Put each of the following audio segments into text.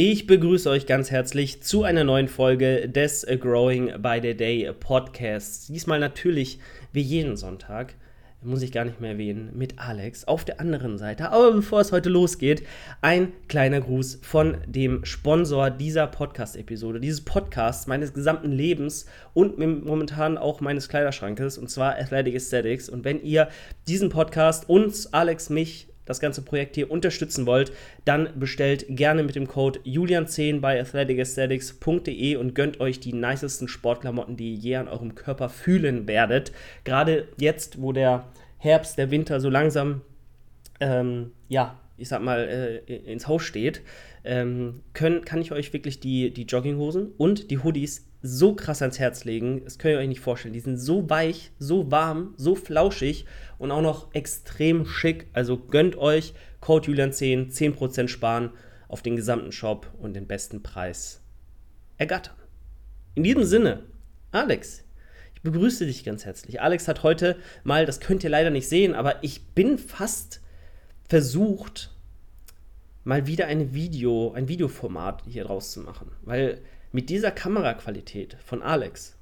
Ich begrüße euch ganz herzlich zu einer neuen Folge des Growing by the Day Podcasts. Diesmal natürlich wie jeden Sonntag, muss ich gar nicht mehr erwähnen, mit Alex auf der anderen Seite. Aber bevor es heute losgeht, ein kleiner Gruß von dem Sponsor dieser Podcast-Episode, dieses Podcasts, meines gesamten Lebens und momentan auch meines Kleiderschrankes, und zwar Athletic Aesthetics. Und wenn ihr diesen Podcast, uns, Alex, mich, das ganze Projekt hier unterstützen wollt, dann bestellt gerne mit dem Code Julian10 bei athleticesthetics.de und gönnt euch die nicesten Sportklamotten, die ihr je an eurem Körper fühlen werdet. Gerade jetzt, wo der Herbst, der Winter so langsam, ähm, ja, ich sag mal, äh, ins Haus steht, ähm, können, kann ich euch wirklich die, die Jogginghosen und die Hoodies so krass ans Herz legen. Das könnt ihr euch nicht vorstellen. Die sind so weich, so warm, so flauschig und auch noch extrem schick. Also gönnt euch Code Julian10, 10% sparen auf den gesamten Shop und den besten Preis ergattern. In diesem Sinne, Alex, ich begrüße dich ganz herzlich. Alex hat heute mal, das könnt ihr leider nicht sehen, aber ich bin fast versucht, mal wieder ein Video, ein Videoformat hier draus zu machen. Weil mit dieser Kameraqualität von Alex,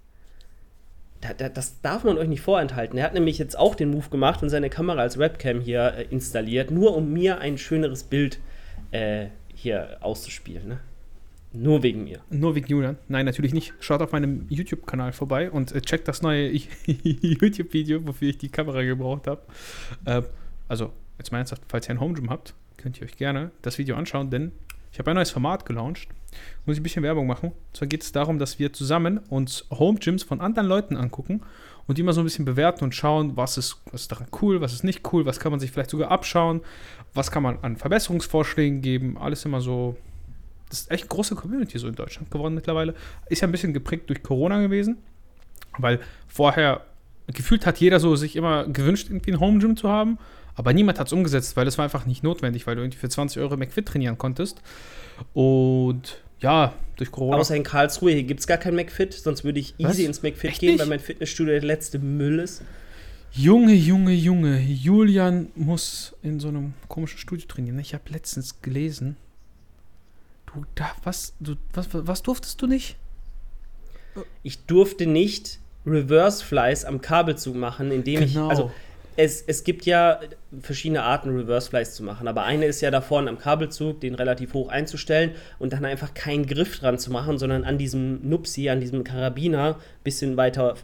da, da, das darf man euch nicht vorenthalten. Er hat nämlich jetzt auch den Move gemacht und seine Kamera als Webcam hier äh, installiert, nur um mir ein schöneres Bild äh, hier auszuspielen. Ne? Nur wegen mir. Nur wegen Julian? Nein, natürlich nicht. Schaut auf meinem YouTube-Kanal vorbei und äh, checkt das neue YouTube-Video, wofür ich die Kamera gebraucht habe. Äh, also, jetzt mal ernsthaft, falls ihr ein Home Gym habt, könnt ihr euch gerne das Video anschauen, denn ich habe ein neues Format gelauncht. Muss ich ein bisschen Werbung machen. Und zwar geht es darum, dass wir zusammen uns Home Gyms von anderen Leuten angucken und die mal so ein bisschen bewerten und schauen, was ist, was ist daran cool, was ist nicht cool, was kann man sich vielleicht sogar abschauen, was kann man an Verbesserungsvorschlägen geben. Alles immer so. Das ist echt eine große Community so in Deutschland geworden mittlerweile. Ist ja ein bisschen geprägt durch Corona gewesen, weil vorher gefühlt hat jeder so sich immer gewünscht, irgendwie ein Home Gym zu haben. Aber niemand hat es umgesetzt, weil das war einfach nicht notwendig, weil du irgendwie für 20 Euro McFit trainieren konntest. Und ja, durch Corona. Außer in Karlsruhe, hier gibt es gar kein McFit, sonst würde ich easy Was? ins McFit Echt gehen, nicht? weil mein Fitnessstudio der letzte Müll ist. Junge, Junge, Junge, Julian muss in so einem komischen Studio trainieren. Ich habe letztens gelesen, du da, was, du, was, was durftest du nicht? Ich durfte nicht Reverse Flies am Kabelzug machen, indem genau. ich, also es, es gibt ja verschiedene Arten, Reverse Flies zu machen. Aber eine ist ja da vorne am Kabelzug, den relativ hoch einzustellen und dann einfach keinen Griff dran zu machen, sondern an diesem Nupsi, an diesem Karabiner, bisschen weiter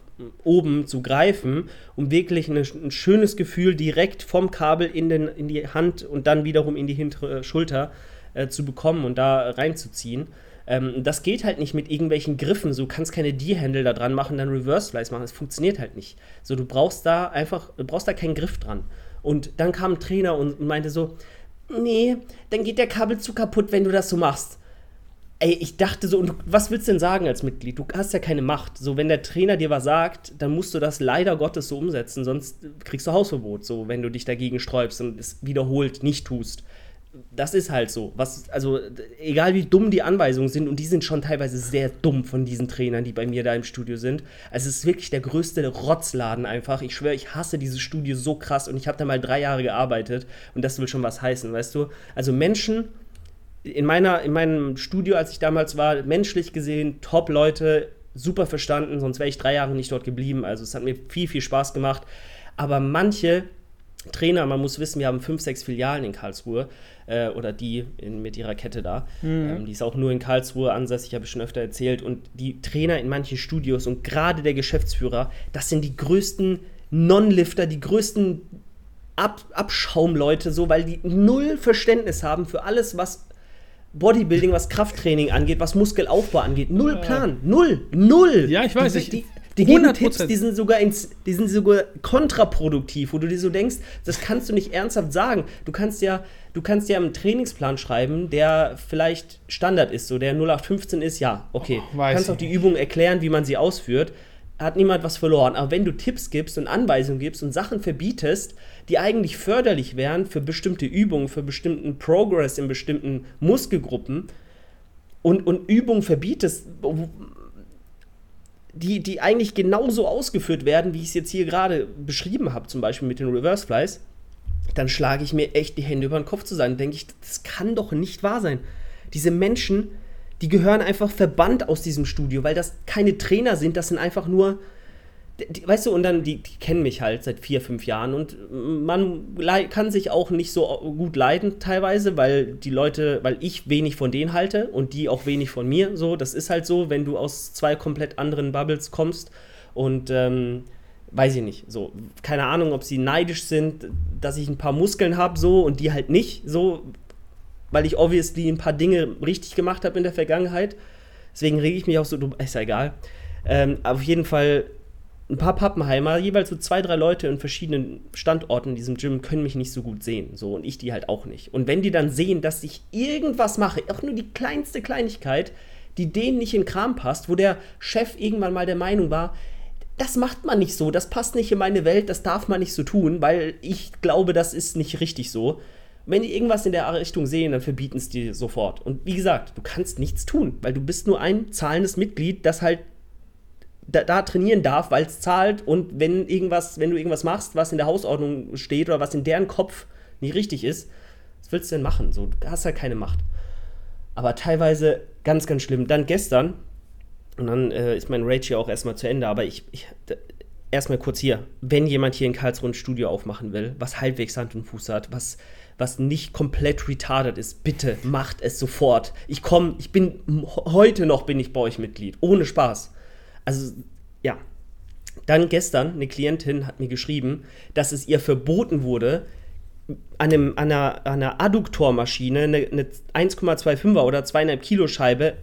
oben zu greifen, um wirklich eine, ein schönes Gefühl direkt vom Kabel in, den, in die Hand und dann wiederum in die hintere Schulter äh, zu bekommen und da reinzuziehen. Ähm, das geht halt nicht mit irgendwelchen Griffen. So, du kannst keine D-Handle da dran machen, dann Reverse Slice machen. Das funktioniert halt nicht. So, du brauchst da einfach, du brauchst da keinen Griff dran. Und dann kam ein Trainer und meinte so, nee, dann geht der Kabelzug kaputt, wenn du das so machst. Ey, ich dachte so, und was willst du denn sagen als Mitglied? Du hast ja keine Macht. So, wenn der Trainer dir was sagt, dann musst du das leider Gottes so umsetzen, sonst kriegst du Hausverbot, so, wenn du dich dagegen sträubst und es wiederholt nicht tust das ist halt so. Was, also, egal wie dumm die Anweisungen sind, und die sind schon teilweise sehr dumm von diesen Trainern, die bei mir da im Studio sind. Also, es ist wirklich der größte Rotzladen einfach. Ich schwöre, ich hasse dieses Studio so krass und ich habe da mal drei Jahre gearbeitet und das will schon was heißen, weißt du? Also, Menschen in, meiner, in meinem Studio, als ich damals war, menschlich gesehen, top Leute, super verstanden, sonst wäre ich drei Jahre nicht dort geblieben. Also, es hat mir viel, viel Spaß gemacht. Aber manche Trainer, man muss wissen, wir haben fünf, sechs Filialen in Karlsruhe äh, oder die in, mit ihrer Kette da. Mhm. Ähm, die ist auch nur in Karlsruhe ansässig, habe ich schon öfter erzählt. Und die Trainer in manchen Studios und gerade der Geschäftsführer, das sind die größten Non-Lifter, die größten Ab Abschaumleute, so, weil die null Verständnis haben für alles, was Bodybuilding, was Krafttraining angeht, was Muskelaufbau angeht. Null Plan. Null. Null. Ja, ich weiß. Die, die, die geben 100%. Tipps, die sind, sogar ins, die sind sogar kontraproduktiv, wo du dir so denkst, das kannst du nicht ernsthaft sagen. Du kannst ja, du kannst ja einen Trainingsplan schreiben, der vielleicht Standard ist, so der 0815 ist, ja, okay. Oh, du kannst auch die Übung erklären, wie man sie ausführt. Hat niemand was verloren. Aber wenn du Tipps gibst und Anweisungen gibst und Sachen verbietest, die eigentlich förderlich wären für bestimmte Übungen, für bestimmten Progress in bestimmten Muskelgruppen und, und Übungen verbietest, die, die eigentlich genauso ausgeführt werden, wie ich es jetzt hier gerade beschrieben habe, zum Beispiel mit den Reverse Flies, dann schlage ich mir echt die Hände über den Kopf zusammen. Denke ich, das kann doch nicht wahr sein. diese Menschen, die gehören einfach verbannt aus diesem Studio, weil das keine Trainer sind, das sind einfach nur die, weißt du, und dann, die, die, kennen mich halt seit vier, fünf Jahren und man kann sich auch nicht so gut leiden teilweise, weil die Leute, weil ich wenig von denen halte und die auch wenig von mir. So, das ist halt so, wenn du aus zwei komplett anderen Bubbles kommst und ähm, weiß ich nicht, so, keine Ahnung, ob sie neidisch sind, dass ich ein paar Muskeln habe, so und die halt nicht, so, weil ich obviously ein paar Dinge richtig gemacht habe in der Vergangenheit. Deswegen rege ich mich auch so, ist ja egal. Ähm, auf jeden Fall ein paar Pappenheimer, jeweils so zwei, drei Leute in verschiedenen Standorten in diesem Gym können mich nicht so gut sehen. So, und ich die halt auch nicht. Und wenn die dann sehen, dass ich irgendwas mache, auch nur die kleinste Kleinigkeit, die denen nicht in den Kram passt, wo der Chef irgendwann mal der Meinung war, das macht man nicht so, das passt nicht in meine Welt, das darf man nicht so tun, weil ich glaube, das ist nicht richtig so. Wenn die irgendwas in der Richtung sehen, dann verbieten es die sofort. Und wie gesagt, du kannst nichts tun, weil du bist nur ein zahlendes Mitglied, das halt da, da trainieren darf, weil es zahlt und wenn irgendwas, wenn du irgendwas machst, was in der Hausordnung steht oder was in deren Kopf nicht richtig ist, was willst du denn machen? So, du hast halt keine Macht. Aber teilweise ganz, ganz schlimm. Dann gestern, und dann äh, ist mein Rage hier auch erstmal zu Ende, aber ich, ich erstmal kurz hier, wenn jemand hier in Karlsruhe ein Studio aufmachen will, was halbwegs Hand und Fuß hat, was, was nicht komplett retarded ist, bitte macht es sofort. Ich komme, ich bin, heute noch bin ich bei euch Mitglied, ohne Spaß. Also, ja. Dann gestern, eine Klientin hat mir geschrieben, dass es ihr verboten wurde, an, einem, an einer, einer Adduktormaschine eine, eine 1,25er oder 2,5 Kilo Scheibe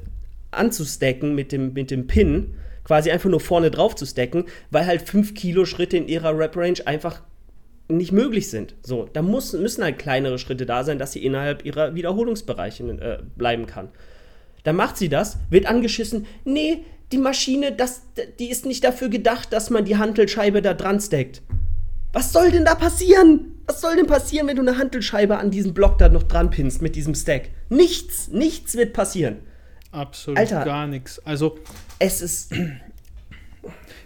anzustecken mit dem, mit dem Pin, quasi einfach nur vorne drauf zu stecken, weil halt 5 Kilo Schritte in ihrer Rap-Range einfach nicht möglich sind. So, da muss, müssen halt kleinere Schritte da sein, dass sie innerhalb ihrer Wiederholungsbereiche äh, bleiben kann. Dann macht sie das, wird angeschissen, nee, die Maschine, das, die ist nicht dafür gedacht, dass man die Hantelscheibe da dran steckt. Was soll denn da passieren? Was soll denn passieren, wenn du eine Hantelscheibe an diesem Block da noch dran pinnst mit diesem Stack? Nichts, nichts wird passieren. Absolut Alter, gar nichts. Also es ist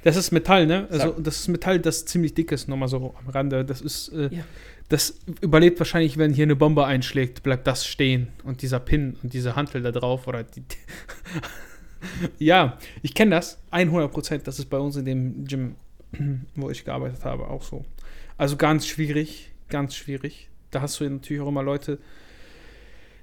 das ist Metall, ne? Also das ist Metall, das ziemlich dick ist, nochmal so am Rande. Das ist äh, ja. das überlebt wahrscheinlich, wenn hier eine Bombe einschlägt, bleibt das stehen und dieser Pin und diese Hantel da drauf oder die ja, ich kenne das. 100 Prozent. Das ist bei uns in dem Gym, wo ich gearbeitet habe, auch so. Also ganz schwierig, ganz schwierig. Da hast du natürlich auch immer Leute,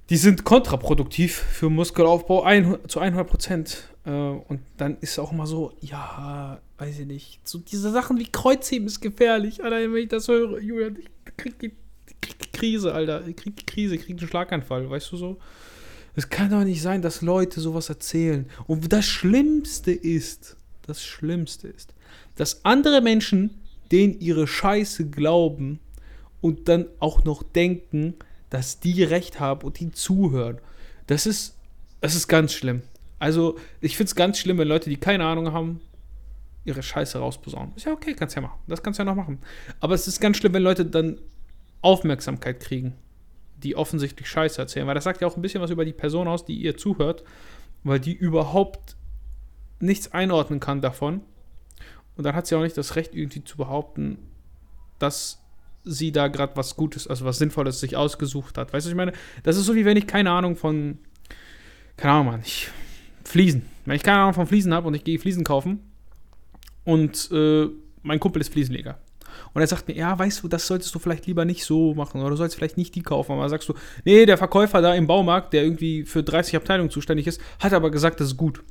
die sind kontraproduktiv für Muskelaufbau ein, zu 100 Prozent. Äh, und dann ist es auch immer so, ja, weiß ich nicht. So diese Sachen wie Kreuzheben ist gefährlich. Alter, wenn ich das höre, Julian, ich krieg die, krieg die Krise, Alter. Ich krieg die Krise, ich krieg einen Schlaganfall, weißt du so? Es kann doch nicht sein, dass Leute sowas erzählen. Und das Schlimmste ist, das Schlimmste ist, dass andere Menschen denen ihre Scheiße glauben und dann auch noch denken, dass die recht haben und die zuhören. Das ist, das ist ganz schlimm. Also, ich finde es ganz schlimm, wenn Leute, die keine Ahnung haben, ihre Scheiße rausposaunen. Ist ja okay, kannst ja machen. Das kannst du ja noch machen. Aber es ist ganz schlimm, wenn Leute dann Aufmerksamkeit kriegen die offensichtlich Scheiße erzählen. Weil das sagt ja auch ein bisschen was über die Person aus, die ihr zuhört, weil die überhaupt nichts einordnen kann davon. Und dann hat sie auch nicht das Recht, irgendwie zu behaupten, dass sie da gerade was Gutes, also was Sinnvolles sich ausgesucht hat. Weißt du, ich meine, das ist so wie wenn ich keine Ahnung von, keine Ahnung, Mann, ich, Fliesen. Wenn ich keine Ahnung von Fliesen habe und ich gehe Fliesen kaufen und äh, mein Kumpel ist Fliesenleger. Und er sagt mir, ja, weißt du, das solltest du vielleicht lieber nicht so machen oder du sollst vielleicht nicht die kaufen. Aber dann sagst du, nee, der Verkäufer da im Baumarkt, der irgendwie für 30 Abteilungen zuständig ist, hat aber gesagt, das ist gut.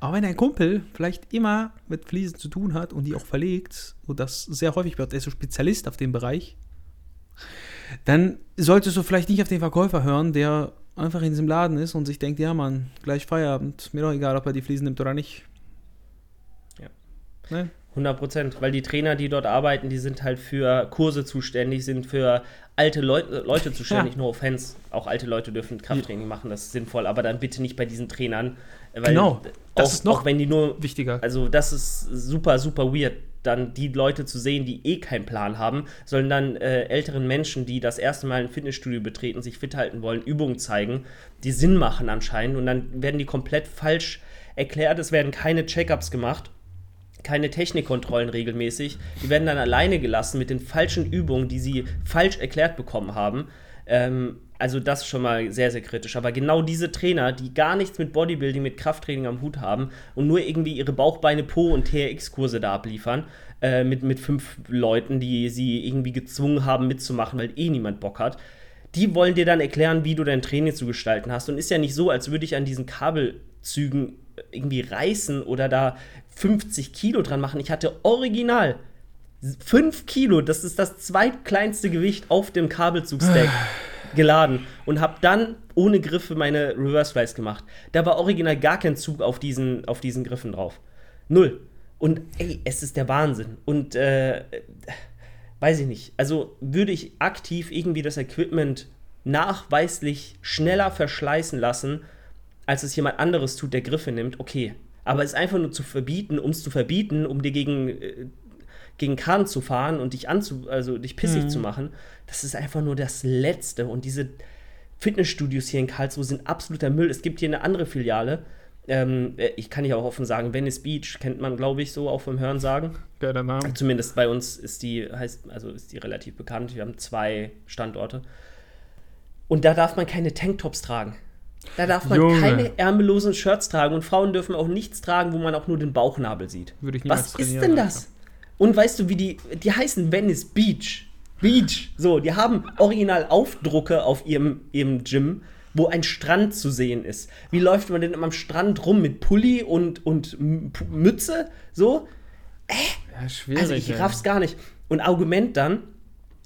Aber wenn dein Kumpel vielleicht immer mit Fliesen zu tun hat und die auch verlegt und das sehr häufig wird, er ist so Spezialist auf dem Bereich, dann solltest du vielleicht nicht auf den Verkäufer hören, der einfach in diesem Laden ist und sich denkt, ja Mann, gleich Feierabend, mir doch egal, ob er die Fliesen nimmt oder nicht. Ja. Ne? 100 Prozent, weil die Trainer, die dort arbeiten, die sind halt für Kurse zuständig, sind für alte Leu Leute zuständig, ja. no offense. Auch alte Leute dürfen Krafttraining machen, das ist sinnvoll, aber dann bitte nicht bei diesen Trainern. Weil genau, das auch, ist noch wenn die nur, wichtiger. Also das ist super, super weird, dann die Leute zu sehen, die eh keinen Plan haben, sollen dann äh, älteren Menschen, die das erste Mal ein Fitnessstudio betreten, sich fit halten wollen, Übungen zeigen, die Sinn machen anscheinend und dann werden die komplett falsch erklärt, es werden keine Checkups gemacht keine Technikkontrollen regelmäßig. Die werden dann alleine gelassen mit den falschen Übungen, die sie falsch erklärt bekommen haben. Ähm, also das ist schon mal sehr, sehr kritisch. Aber genau diese Trainer, die gar nichts mit Bodybuilding, mit Krafttraining am Hut haben und nur irgendwie ihre Bauchbeine, Po und TRX-Kurse da abliefern, äh, mit, mit fünf Leuten, die sie irgendwie gezwungen haben mitzumachen, weil eh niemand Bock hat, die wollen dir dann erklären, wie du dein Training zu gestalten hast. Und ist ja nicht so, als würde ich an diesen Kabelzügen irgendwie reißen oder da 50 Kilo dran machen. Ich hatte original 5 Kilo, das ist das zweitkleinste Gewicht auf dem Kabelzugstack geladen und habe dann ohne Griffe meine Reverse Flies gemacht. Da war original gar kein Zug auf diesen, auf diesen Griffen drauf. Null. Und ey, es ist der Wahnsinn. Und äh, weiß ich nicht. Also würde ich aktiv irgendwie das Equipment nachweislich schneller verschleißen lassen, als es jemand anderes tut, der Griffe nimmt, okay. Aber es einfach nur zu verbieten, um es zu verbieten, um dir gegen, äh, gegen Kahn zu fahren und dich anzu, also dich pissig mhm. zu machen, das ist einfach nur das Letzte. Und diese Fitnessstudios hier in Karlsruhe sind absoluter Müll. Es gibt hier eine andere Filiale, ähm, äh, ich kann ja auch offen sagen, Venice Beach kennt man, glaube ich, so auch vom Hören sagen. Geiler Name. Zumindest bei uns ist die, heißt, also ist die relativ bekannt. Wir haben zwei Standorte. Und da darf man keine Tanktops tragen. Da darf man Junge. keine ärmellosen Shirts tragen und Frauen dürfen auch nichts tragen, wo man auch nur den Bauchnabel sieht. Würde ich Was ist denn das? Und weißt du, wie die, die heißen Venice Beach. Beach. So, die haben original Aufdrucke auf ihrem, ihrem Gym wo ein Strand zu sehen ist. Wie läuft man denn am Strand rum mit Pulli und, und Mütze? So? Äh? Ja, schwierig. Also ich raff's gar nicht. Und Argument dann,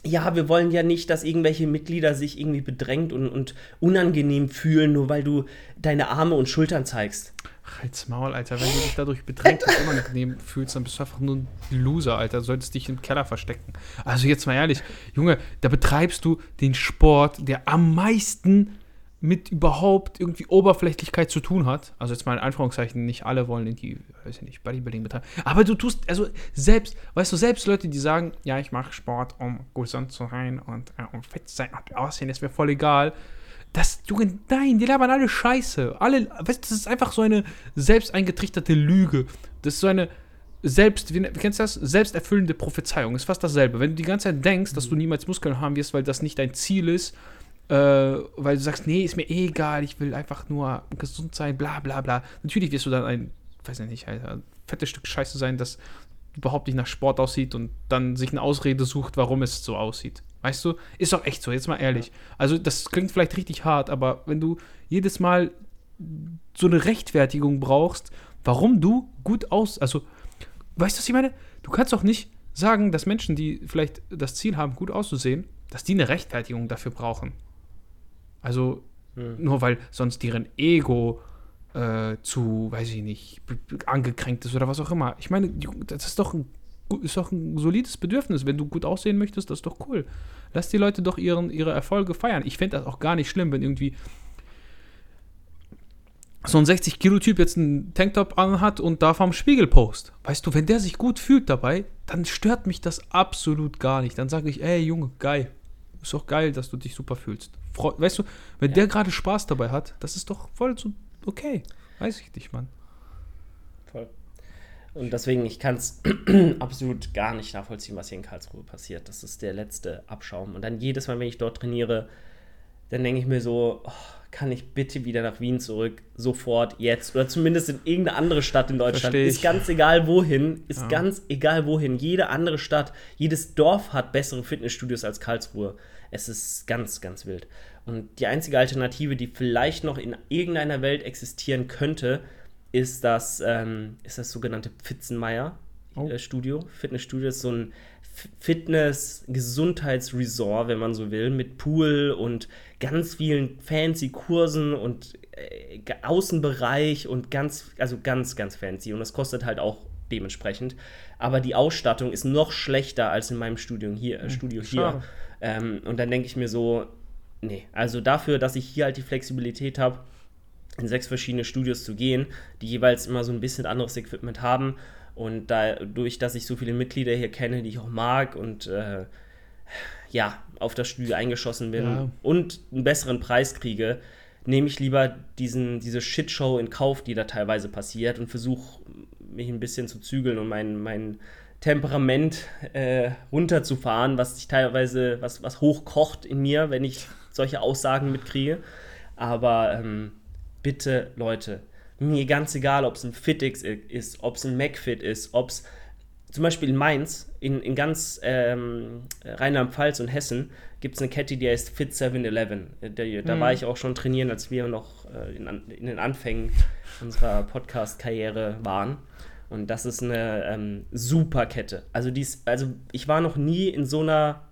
ja, wir wollen ja nicht, dass irgendwelche Mitglieder sich irgendwie bedrängt und, und unangenehm fühlen, nur weil du deine Arme und Schultern zeigst. Halt's Maul, Alter. Wenn du dich dadurch bedrängt und unangenehm fühlst, dann bist du einfach nur ein Loser, Alter. Du solltest dich im Keller verstecken. Also jetzt mal ehrlich, Junge, da betreibst du den Sport, der am meisten mit überhaupt irgendwie Oberflächlichkeit zu tun hat. Also jetzt mal in Anführungszeichen, nicht alle wollen irgendwie, weiß ich nicht, Bodybuilding betreiben. Aber du tust, also selbst, weißt du, selbst Leute, die sagen, ja, ich mache Sport, um gesund zu sein und äh, um fit zu sein und aussehen, ist mir voll egal. Das, du, nein, die labern alle Scheiße. Alle, weißt du, das ist einfach so eine selbst eingetrichterte Lüge. Das ist so eine, selbst, wie, kennst du das? Selbsterfüllende Prophezeiung. Ist fast dasselbe. Wenn du die ganze Zeit denkst, dass du niemals Muskeln haben wirst, weil das nicht dein Ziel ist, äh, weil du sagst, nee, ist mir eh egal, ich will einfach nur gesund sein, bla bla bla. Natürlich wirst du dann ein, weiß ich nicht, ein fettes Stück Scheiße sein, das überhaupt nicht nach Sport aussieht und dann sich eine Ausrede sucht, warum es so aussieht. Weißt du? Ist doch echt so, jetzt mal ehrlich. Also, das klingt vielleicht richtig hart, aber wenn du jedes Mal so eine Rechtfertigung brauchst, warum du gut aus. Also, weißt du, was ich meine? Du kannst doch nicht sagen, dass Menschen, die vielleicht das Ziel haben, gut auszusehen, dass die eine Rechtfertigung dafür brauchen. Also hm. nur weil sonst deren Ego äh, zu, weiß ich nicht, angekränkt ist oder was auch immer. Ich meine, das ist doch ein, ist doch ein solides Bedürfnis. Wenn du gut aussehen möchtest, das ist doch cool. Lass die Leute doch ihren, ihre Erfolge feiern. Ich fände das auch gar nicht schlimm, wenn irgendwie so ein 60-Kilo-Typ jetzt einen Tanktop anhat und da vom Spiegel post. Weißt du, wenn der sich gut fühlt dabei, dann stört mich das absolut gar nicht. Dann sage ich, ey Junge, geil. Ist doch geil, dass du dich super fühlst weißt du, wenn ja. der gerade Spaß dabei hat, das ist doch voll so okay. Weiß ich nicht, Mann. Voll. Und deswegen, ich kann es absolut gar nicht nachvollziehen, was hier in Karlsruhe passiert. Das ist der letzte Abschaum. Und dann jedes Mal, wenn ich dort trainiere, dann denke ich mir so, oh, kann ich bitte wieder nach Wien zurück, sofort, jetzt. Oder zumindest in irgendeine andere Stadt in Deutschland. Ist ganz egal wohin, ist ja. ganz egal wohin. Jede andere Stadt, jedes Dorf hat bessere Fitnessstudios als Karlsruhe. Es ist ganz, ganz wild. Und die einzige Alternative, die vielleicht noch in irgendeiner Welt existieren könnte, ist das, ähm, ist das sogenannte Pfitzenmeier-Studio. Oh. Fitnessstudio ist so ein Fitness-Gesundheitsresort, wenn man so will, mit Pool und ganz vielen fancy Kursen und äh, Außenbereich und ganz, also ganz, ganz fancy. Und das kostet halt auch dementsprechend. Aber die Ausstattung ist noch schlechter als in meinem Studium hier, äh, Studio hier. Ähm, und dann denke ich mir so, nee, also dafür, dass ich hier halt die Flexibilität habe, in sechs verschiedene Studios zu gehen, die jeweils immer so ein bisschen anderes Equipment haben. Und dadurch, dass ich so viele Mitglieder hier kenne, die ich auch mag und äh, ja, auf das Studio eingeschossen bin ja. und einen besseren Preis kriege, nehme ich lieber diesen, diese Shitshow in Kauf, die da teilweise passiert und versuche mich ein bisschen zu zügeln und mein, mein Temperament äh, runterzufahren, was sich teilweise, was, was hochkocht in mir, wenn ich solche Aussagen mitkriege. Aber ähm, bitte, Leute, mir ganz egal, ob es ein FitX ist, ob es ein MacFit ist, ob es zum Beispiel in Mainz, in, in ganz ähm, Rheinland-Pfalz und Hessen, gibt es eine Kette, die heißt Fit 7-Eleven. Da, da mhm. war ich auch schon trainieren, als wir noch äh, in, in, den Anfängen unserer Podcast-Karriere waren. Und das ist eine ähm, super Kette. Also, dies, also ich war noch nie in so einer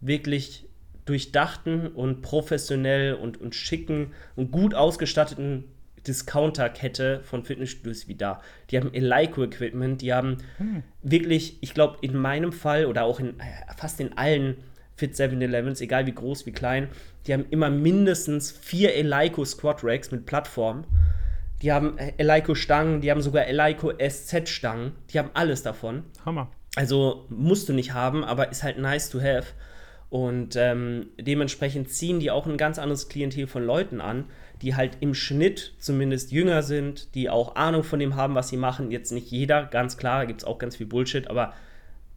wirklich durchdachten und professionell und, und schicken und gut ausgestatteten Discounter-Kette von Fitnessstudios wie da. Die haben Eleiko-Equipment, die haben hm. wirklich, ich glaube, in meinem Fall oder auch in äh, fast in allen Fit 7-Elevens, egal wie groß, wie klein, die haben immer mindestens vier Eleiko Squat Racks mit Plattform. Die haben äh, Eleiko-Stangen, die haben sogar Eleiko SZ-Stangen, die haben alles davon. Hammer. Also musst du nicht haben, aber ist halt nice to have. Und ähm, dementsprechend ziehen die auch ein ganz anderes Klientel von Leuten an, die halt im Schnitt zumindest jünger sind, die auch Ahnung von dem haben, was sie machen. Jetzt nicht jeder, ganz klar, da gibt es auch ganz viel Bullshit, aber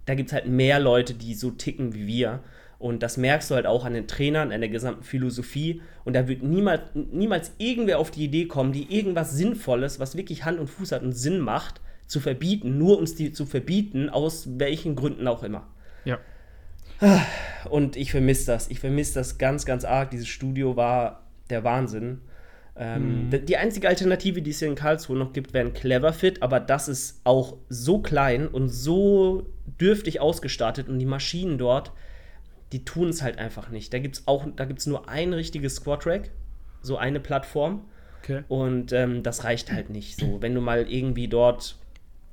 da gibt es halt mehr Leute, die so ticken wie wir. Und das merkst du halt auch an den Trainern, an der gesamten Philosophie. Und da wird niemals, niemals irgendwer auf die Idee kommen, die irgendwas Sinnvolles, was wirklich Hand und Fuß hat und Sinn macht, zu verbieten, nur um es zu verbieten, aus welchen Gründen auch immer. Ja. Und ich vermisse das. Ich vermisse das ganz, ganz arg. Dieses Studio war der Wahnsinn. Ähm, mhm. Die einzige Alternative, die es hier in Karlsruhe noch gibt, wäre ein Cleverfit, aber das ist auch so klein und so dürftig ausgestattet und die Maschinen dort, die tun es halt einfach nicht. Da gibt es auch, da gibt nur ein richtiges Squat-Rack, so eine Plattform. Okay. Und ähm, das reicht halt nicht so. Wenn du mal irgendwie dort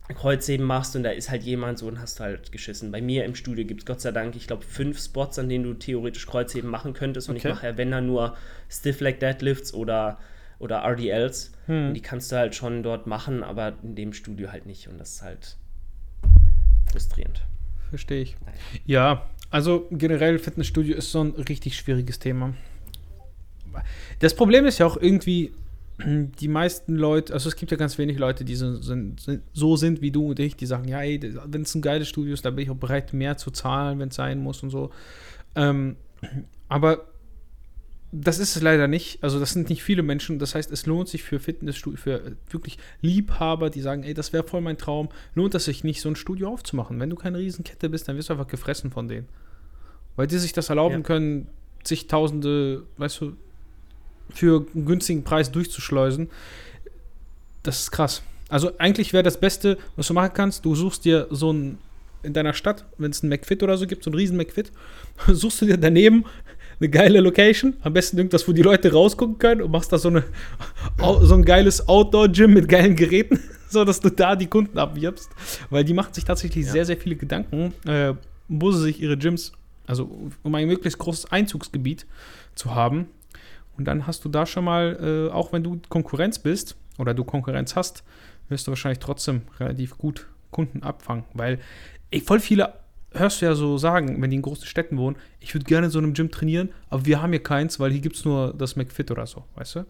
Kreuzheben machst und da ist halt jemand so und hast halt geschissen. Bei mir im Studio gibt es Gott sei Dank, ich glaube, fünf Spots, an denen du theoretisch Kreuzheben machen könntest. Und okay. ich mache ja, wenn dann nur Stiff Leg Deadlifts oder, oder RDLs. Hm. Die kannst du halt schon dort machen, aber in dem Studio halt nicht. Und das ist halt frustrierend. Verstehe ich. Ja, also generell Fitnessstudio ist so ein richtig schwieriges Thema. Das Problem ist ja auch irgendwie, die meisten Leute, also es gibt ja ganz wenig Leute, die so sind, so sind wie du und ich, die sagen, ja, wenn es ein geiles Studio ist, da bin ich auch bereit, mehr zu zahlen, wenn es sein muss und so. Ähm, aber das ist es leider nicht. Also das sind nicht viele Menschen. Das heißt, es lohnt sich für Fitnessstudio, für wirklich Liebhaber, die sagen, ey, das wäre voll mein Traum, lohnt es sich nicht, so ein Studio aufzumachen. Wenn du keine Riesenkette bist, dann wirst du einfach gefressen von denen. Weil die sich das erlauben ja. können, sich Tausende, weißt du, für einen günstigen Preis durchzuschleusen. Das ist krass. Also eigentlich wäre das Beste, was du machen kannst, du suchst dir so ein in deiner Stadt, wenn es ein McFit oder so gibt, so ein riesen McFit, suchst du dir daneben eine geile Location, am besten irgendwas, wo die Leute rausgucken können und machst da so, eine, so ein geiles Outdoor-Gym mit geilen Geräten, so dass du da die Kunden abwirbst, weil die machen sich tatsächlich ja. sehr, sehr viele Gedanken, äh, wo sie sich ihre Gyms, also um ein möglichst großes Einzugsgebiet zu haben, und dann hast du da schon mal, äh, auch wenn du Konkurrenz bist oder du Konkurrenz hast, wirst du wahrscheinlich trotzdem relativ gut Kunden abfangen. Weil ey, voll viele hörst du ja so sagen, wenn die in großen Städten wohnen, ich würde gerne in so einem Gym trainieren, aber wir haben hier keins, weil hier gibt es nur das McFit oder so, weißt du?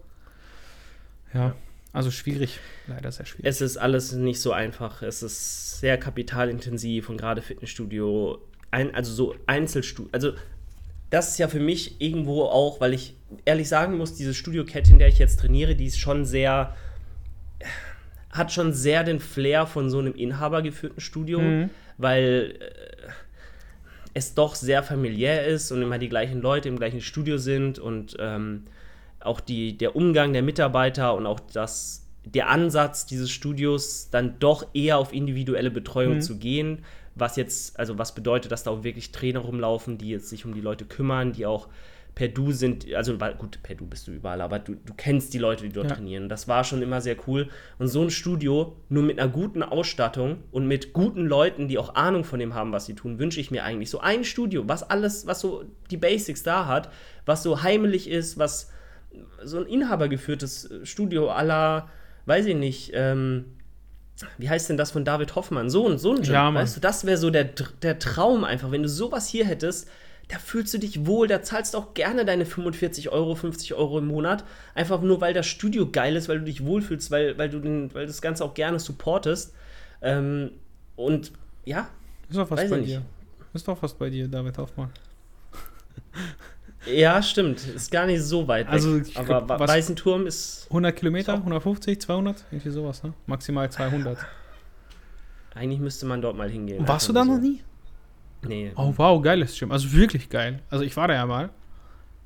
Ja. Also schwierig, leider sehr schwierig. Es ist alles nicht so einfach. Es ist sehr kapitalintensiv und gerade Fitnessstudio, ein, also so Einzelstudio, also das ist ja für mich irgendwo auch, weil ich ehrlich sagen muss, diese Studio-Kette, in der ich jetzt trainiere, die ist schon sehr, hat schon sehr den Flair von so einem inhabergeführten Studio, mhm. weil äh, es doch sehr familiär ist und immer die gleichen Leute im gleichen Studio sind und ähm, auch die, der Umgang der Mitarbeiter und auch das, der Ansatz dieses Studios dann doch eher auf individuelle Betreuung mhm. zu gehen, was jetzt, also was bedeutet, dass da auch wirklich Trainer rumlaufen, die jetzt sich um die Leute kümmern, die auch per Du sind, also gut, per Du bist du überall, aber du, du kennst die Leute, die dort ja. trainieren. Das war schon immer sehr cool. Und so ein Studio, nur mit einer guten Ausstattung und mit guten Leuten, die auch Ahnung von dem haben, was sie tun, wünsche ich mir eigentlich. So ein Studio, was alles, was so die Basics da hat, was so heimelig ist, was so ein inhabergeführtes Studio aller, weiß ich nicht, ähm, wie heißt denn das von David Hoffmann? So und so ein Gym, ja, weißt du, das wäre so der, der Traum einfach. Wenn du sowas hier hättest, da fühlst du dich wohl, da zahlst du auch gerne deine 45 Euro, 50 Euro im Monat. Einfach nur, weil das Studio geil ist, weil du dich wohlfühlst, weil, weil du den, weil das Ganze auch gerne supportest. Ähm, und ja. Ist doch was bei dir. Ist doch was bei dir, David Hoffmann. Ja, stimmt. Ist gar nicht so weit weg. Also, ich Aber glaub, Weißen Turm ist. 100 Kilometer, 150, 200? Irgendwie sowas, ne? Maximal 200. Eigentlich müsste man dort mal hingehen. Warst du da so. noch nie? Nee. Oh, wow, geiles Gym. Also wirklich geil. Also ich war da ja mal.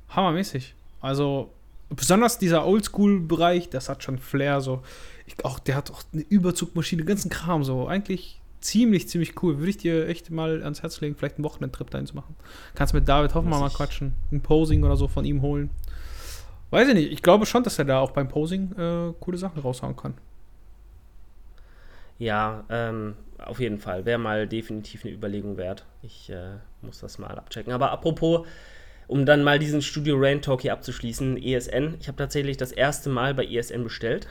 Hammermäßig. Also besonders dieser Oldschool-Bereich, das hat schon Flair. So. Ich, auch, der hat auch eine Überzugmaschine, ganzen Kram. So eigentlich ziemlich, ziemlich cool. Würde ich dir echt mal ans Herz legen, vielleicht einen Wochenendtrip dahin zu machen. Kannst mit David Hoffmann mal quatschen, ein Posing oder so von ihm holen. Weiß ich nicht. Ich glaube schon, dass er da auch beim Posing äh, coole Sachen raushauen kann. Ja, ähm, auf jeden Fall. Wäre mal definitiv eine Überlegung wert. Ich äh, muss das mal abchecken. Aber apropos, um dann mal diesen Studio Rain Talk hier abzuschließen, ESN. Ich habe tatsächlich das erste Mal bei ESN bestellt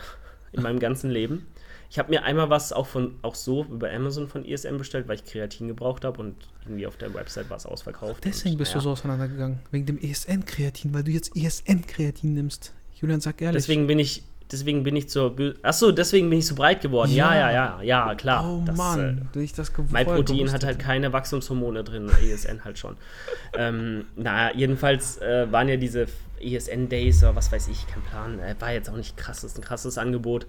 in meinem ganzen Leben. Ich habe mir einmal was auch von auch so über Amazon von ESN bestellt, weil ich Kreatin gebraucht habe und irgendwie auf der Website war es ausverkauft. Deswegen und, bist ja. du so auseinandergegangen. Wegen dem ESN-Kreatin, weil du jetzt ESN-Kreatin nimmst. Julian, sag ehrlich. Deswegen bin ich deswegen bin ich zur. Achso, deswegen bin ich so breit geworden. Ja, ja, ja, ja, ja klar. Oh das, Mann, äh, ich das Mein Protein hat halt keine Wachstumshormone drin, ESN halt schon. ähm, naja, jedenfalls äh, waren ja diese ESN-Days oder was weiß ich, kein Plan. Äh, war jetzt auch nicht krass, das ist ein krasses Angebot.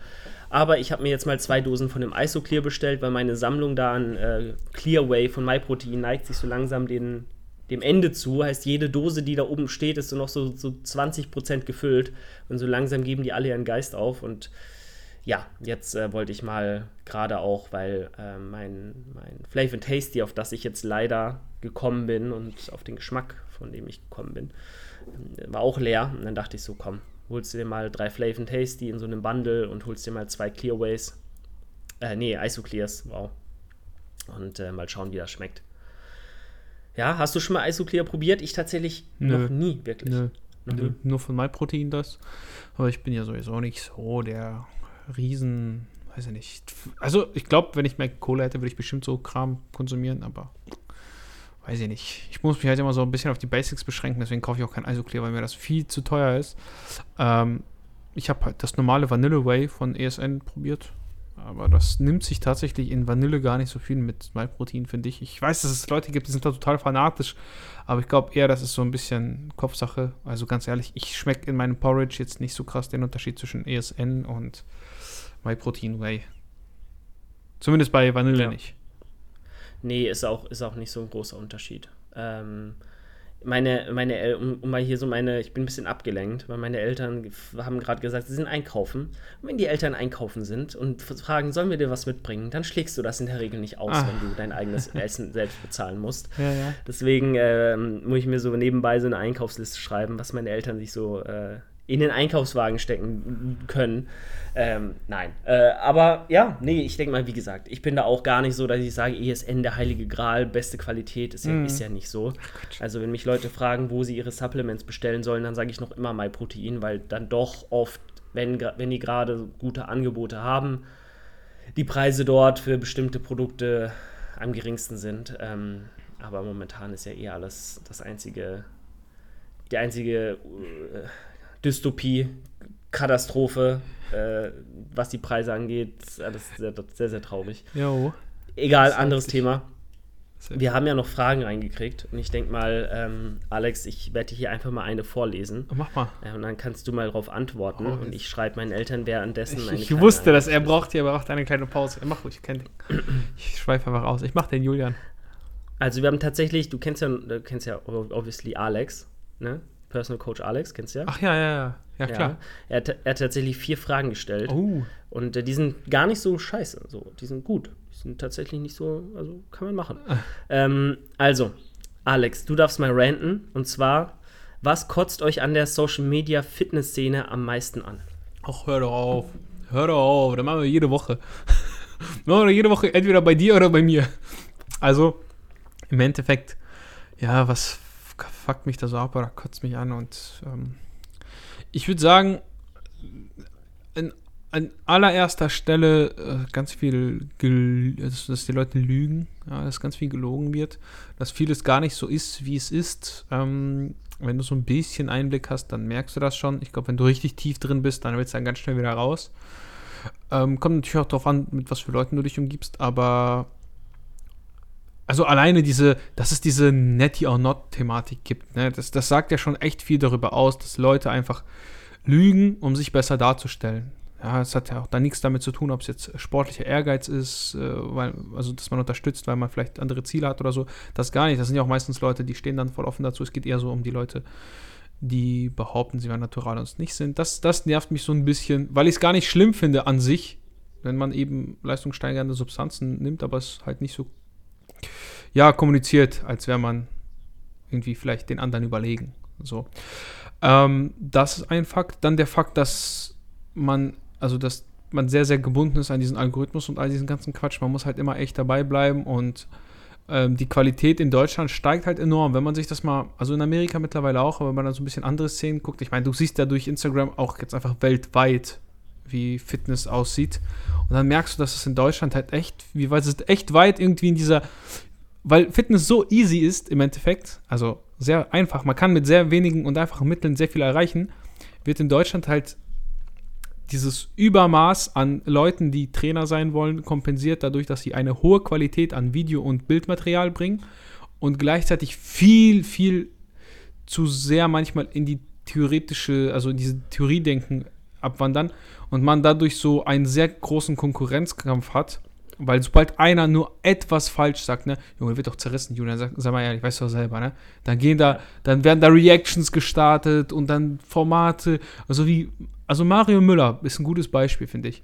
Aber ich habe mir jetzt mal zwei Dosen von dem Isoclear bestellt, weil meine Sammlung da an äh, Clearway von MyProtein neigt sich so langsam den dem Ende zu. Heißt, jede Dose, die da oben steht, ist so noch so, so 20% gefüllt. Und so langsam geben die alle ihren Geist auf. Und ja, jetzt äh, wollte ich mal gerade auch, weil äh, mein, mein Flavor Tasty, auf das ich jetzt leider gekommen bin und auf den Geschmack, von dem ich gekommen bin, äh, war auch leer. Und dann dachte ich so, komm, holst du dir mal drei Flavor Tasty in so einem Bundle und holst dir mal zwei Clearways. Äh, nee, Isoclears, wow. Und äh, mal schauen, wie das schmeckt. Ja, hast du schon mal Isoclear probiert? Ich tatsächlich Nö. noch nie, wirklich. Nö. Noch Nö. Nie. Nur von MyProtein das. Aber ich bin ja sowieso nicht so der Riesen, weiß ich nicht. Also ich glaube, wenn ich mehr Kohle hätte, würde ich bestimmt so Kram konsumieren, aber weiß ich nicht. Ich muss mich halt immer so ein bisschen auf die Basics beschränken, deswegen kaufe ich auch kein Isoclear, weil mir das viel zu teuer ist. Ähm, ich habe halt das normale Vanilla Way von ESN probiert. Aber das nimmt sich tatsächlich in Vanille gar nicht so viel mit MyProtein, finde ich. Ich weiß, dass es Leute gibt, die sind da total fanatisch, aber ich glaube eher, das ist so ein bisschen Kopfsache. Also ganz ehrlich, ich schmecke in meinem Porridge jetzt nicht so krass den Unterschied zwischen ESN und MyProtein Whey. Zumindest bei Vanille ja. nicht. Nee, ist auch, ist auch nicht so ein großer Unterschied. Ähm, meine, meine, um, um, mal hier so meine, ich bin ein bisschen abgelenkt, weil meine Eltern haben gerade gesagt, sie sind einkaufen. Und wenn die Eltern einkaufen sind und fragen, sollen wir dir was mitbringen, dann schlägst du das in der Regel nicht aus, ah. wenn du dein eigenes Essen selbst bezahlen musst. Ja, ja. Deswegen äh, muss ich mir so nebenbei so eine Einkaufsliste schreiben, was meine Eltern sich so äh, in den Einkaufswagen stecken können. Ähm, nein. Äh, aber ja, nee, ich denke mal, wie gesagt, ich bin da auch gar nicht so, dass ich sage, ESN, der heilige Gral, beste Qualität, ist ja, mm. ist ja nicht so. Also, wenn mich Leute fragen, wo sie ihre Supplements bestellen sollen, dann sage ich noch immer MyProtein, weil dann doch oft, wenn, wenn die gerade gute Angebote haben, die Preise dort für bestimmte Produkte am geringsten sind. Ähm, aber momentan ist ja eh alles das einzige, die einzige. Dystopie, Katastrophe, äh, was die Preise angeht. Alles sehr, sehr, sehr traurig. Jo. Egal, anderes Thema. Wir haben ja noch Fragen reingekriegt und ich denke mal, ähm, Alex, ich werde hier einfach mal eine vorlesen. Oh, mach mal. Äh, und dann kannst du mal darauf antworten oh, und ich schreibe meinen Eltern währenddessen eine Ich, ich wusste, dass er braucht hier, braucht eine kleine Pause. Mach ruhig, ich kenne Ich schweife einfach aus. Ich mach den Julian. Also wir haben tatsächlich, du kennst ja, du kennst ja obviously Alex, ne? Personal Coach Alex, kennst du ja? Ach ja, ja, ja. Ja, klar. Ja, er, hat, er, hat, tatsächlich vier Fragen gestellt. Oh. Und äh, die sind gar nicht so scheiße. So. Die sind gut. Die sind tatsächlich nicht so, also kann man machen. Ah. Ähm, also, Alex, du darfst mal ranten. Und zwar, was kotzt euch an der Social Media Fitness-Szene am meisten an? Ach, hör doch auf. Hör doch auf. Das machen wir jede Woche. machen wir jede Woche entweder bei dir oder bei mir. Also, im Endeffekt, ja, was fuckt mich da so ab oder kotzt mich an. Und ähm, ich würde sagen, in, an allererster Stelle äh, ganz viel, dass, dass, die Leute lügen, ja, dass ganz viel gelogen wird, dass vieles gar nicht so ist, wie es ist. Ähm, wenn du so ein bisschen Einblick hast, dann merkst du das schon. Ich glaube, wenn du richtig tief drin bist, dann willst du dann ganz schnell wieder raus. Ähm, kommt natürlich auch darauf an, mit was für Leuten du dich umgibst, aber also alleine diese, dass es diese Netty or Not-Thematik gibt, ne, das, das sagt ja schon echt viel darüber aus, dass Leute einfach lügen, um sich besser darzustellen. Ja, es hat ja auch da nichts damit zu tun, ob es jetzt sportlicher Ehrgeiz ist, äh, weil, also dass man unterstützt, weil man vielleicht andere Ziele hat oder so. Das gar nicht. Das sind ja auch meistens Leute, die stehen dann voll offen dazu. Es geht eher so um die Leute, die behaupten, sie wären natural und es nicht sind. Das, das nervt mich so ein bisschen, weil ich es gar nicht schlimm finde an sich, wenn man eben leistungssteigernde Substanzen nimmt, aber es halt nicht so ja, kommuniziert, als wäre man irgendwie vielleicht den anderen überlegen. So. Ähm, das ist ein Fakt. Dann der Fakt, dass man, also dass man sehr, sehr gebunden ist an diesen Algorithmus und all diesen ganzen Quatsch. Man muss halt immer echt dabei bleiben und ähm, die Qualität in Deutschland steigt halt enorm. Wenn man sich das mal, also in Amerika mittlerweile auch, aber wenn man dann so ein bisschen andere Szenen guckt, ich meine, du siehst ja durch Instagram auch jetzt einfach weltweit, wie Fitness aussieht. Und dann merkst du, dass es in Deutschland halt echt, wie weit es ist echt weit irgendwie in dieser, weil Fitness so easy ist im Endeffekt, also sehr einfach, man kann mit sehr wenigen und einfachen Mitteln sehr viel erreichen, wird in Deutschland halt dieses Übermaß an Leuten, die Trainer sein wollen, kompensiert dadurch, dass sie eine hohe Qualität an Video- und Bildmaterial bringen und gleichzeitig viel, viel zu sehr manchmal in die theoretische, also in diese Theoriedenken abwandern und man dadurch so einen sehr großen Konkurrenzkampf hat, weil sobald einer nur etwas falsch sagt, ne, Junge, wird doch zerrissen, Julian, sag, sag mal ehrlich, weißt du doch selber, ne? Dann gehen da, dann werden da Reactions gestartet und dann Formate, also wie, also Mario Müller ist ein gutes Beispiel, finde ich.